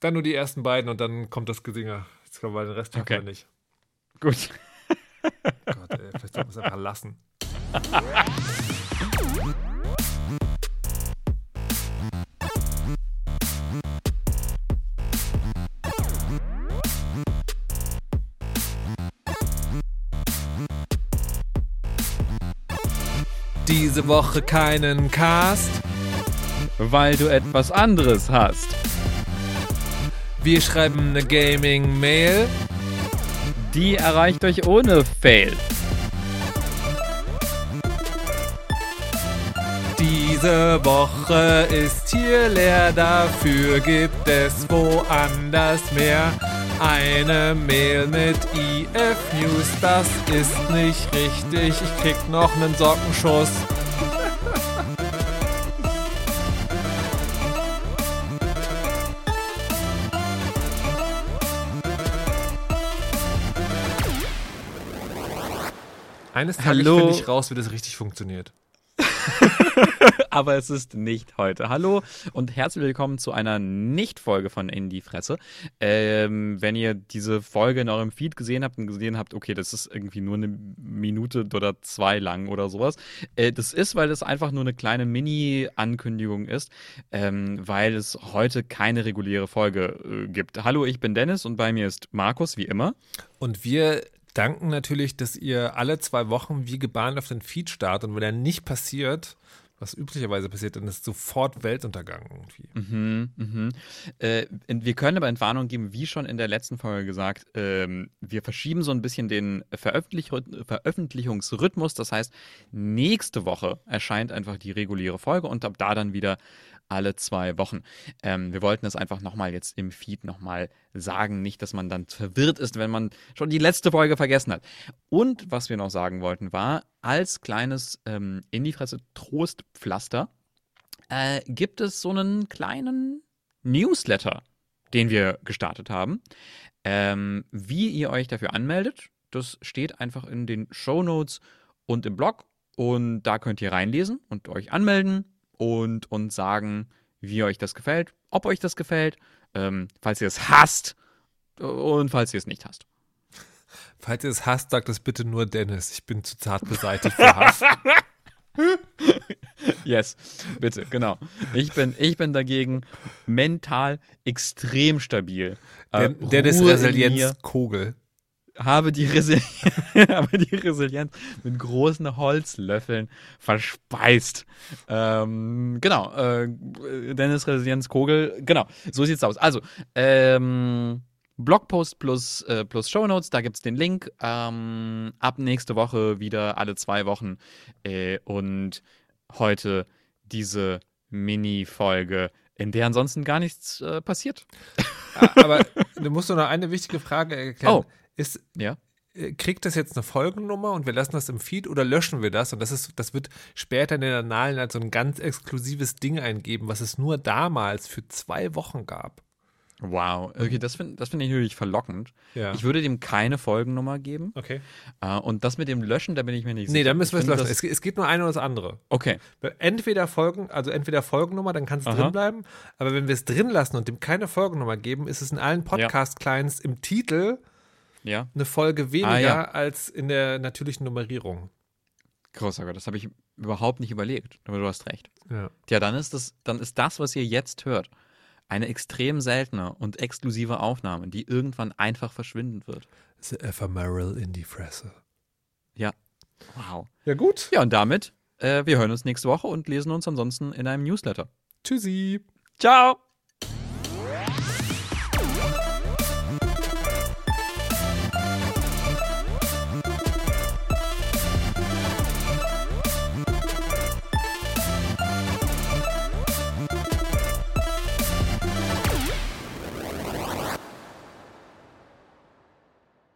Dann nur die ersten beiden und dann kommt das Gesinger. Jetzt kommen wir den Rest Okay. nicht. Gut. Gott, ey, vielleicht sollten wir es einfach lassen. Diese Woche keinen Cast. Weil du etwas anderes hast. Wir schreiben eine Gaming-Mail. Die erreicht euch ohne Fail. Diese Woche ist hier leer, dafür gibt es woanders mehr. Eine Mail mit IF News, das ist nicht richtig. Ich krieg noch nen Sockenschuss. Eines Tages Hallo. finde ich raus, wie das richtig funktioniert. Aber es ist nicht heute. Hallo und herzlich willkommen zu einer Nicht-Folge von In die Fresse. Ähm, wenn ihr diese Folge in eurem Feed gesehen habt und gesehen habt, okay, das ist irgendwie nur eine Minute oder zwei lang oder sowas. Äh, das ist, weil es einfach nur eine kleine Mini-Ankündigung ist, ähm, weil es heute keine reguläre Folge äh, gibt. Hallo, ich bin Dennis und bei mir ist Markus, wie immer. Und wir danken natürlich, dass ihr alle zwei Wochen wie gebahnt auf den Feed startet. Und wenn er nicht passiert, was üblicherweise passiert, dann ist sofort Weltuntergang irgendwie. Mhm, mhm. Äh, wir können aber Entwarnung geben, wie schon in der letzten Folge gesagt, ähm, wir verschieben so ein bisschen den Veröffentlich Veröffentlichungsrhythmus. Das heißt, nächste Woche erscheint einfach die reguläre Folge und ab da dann wieder alle zwei Wochen. Ähm, wir wollten das einfach nochmal jetzt im Feed nochmal sagen, nicht, dass man dann verwirrt ist, wenn man schon die letzte Folge vergessen hat. Und was wir noch sagen wollten war, als kleines ähm, in die Fresse Trostpflaster äh, gibt es so einen kleinen Newsletter, den wir gestartet haben. Ähm, wie ihr euch dafür anmeldet, das steht einfach in den Show Notes und im Blog. Und da könnt ihr reinlesen und euch anmelden und uns sagen, wie euch das gefällt, ob euch das gefällt, ähm, falls ihr es hasst und falls ihr es nicht hasst. Falls ihr es hasst, sagt es bitte nur Dennis. Ich bin zu zart beseitigt für Hass. Yes, bitte, genau. Ich bin, ich bin dagegen mental extrem stabil. Äh, Den, Dennis. Resilienz Kogel. Habe die, Resi habe die Resilienz mit großen Holzlöffeln verspeist. Ähm, genau, äh, Dennis Resilienz Kogel, genau, so sieht's aus. Also, ähm, Blogpost plus, äh, plus Shownotes, da gibt's den Link. Ähm, ab nächste Woche wieder alle zwei Wochen. Äh, und heute diese Mini-Folge, in der ansonsten gar nichts äh, passiert. Aber du musst nur noch eine wichtige Frage erklären. Oh. Ist, Ja. äh, kriegt das jetzt eine Folgennummer und wir lassen das im Feed oder löschen wir das? Und das ist, das wird später in den Annalen als so ein ganz exklusives Ding eingeben, was es nur damals für zwei Wochen gab. Wow, okay, das finde das find ich natürlich verlockend. Ja. Ich würde dem keine Folgennummer geben. Okay. Äh, und das mit dem Löschen, da bin ich mir nicht sicher. Nee, dann müssen wir es löschen. Es, es geht nur eine oder das andere. Okay, Entweder Folgen, also entweder Folgennummer, dann kann es drin bleiben. Aber wenn wir es drin lassen und dem keine Folgennummer geben, ist es in allen Podcast-Clients im Titel ja. eine Folge weniger Ah, ja. als in der natürlichen Nummerierung. Großer Gott, das habe ich überhaupt nicht überlegt. Aber du hast recht. Ja. Ja, dann ist das, dann ist das, was ihr jetzt hört, eine extrem seltene und exklusive Aufnahme, die irgendwann einfach verschwinden wird. The Ephemeral in die Fresse. Ja. Wow. Ja, gut. Ja, und damit, äh, wir hören uns nächste Woche und lesen uns ansonsten in einem Newsletter. Tschüssi. Ciao!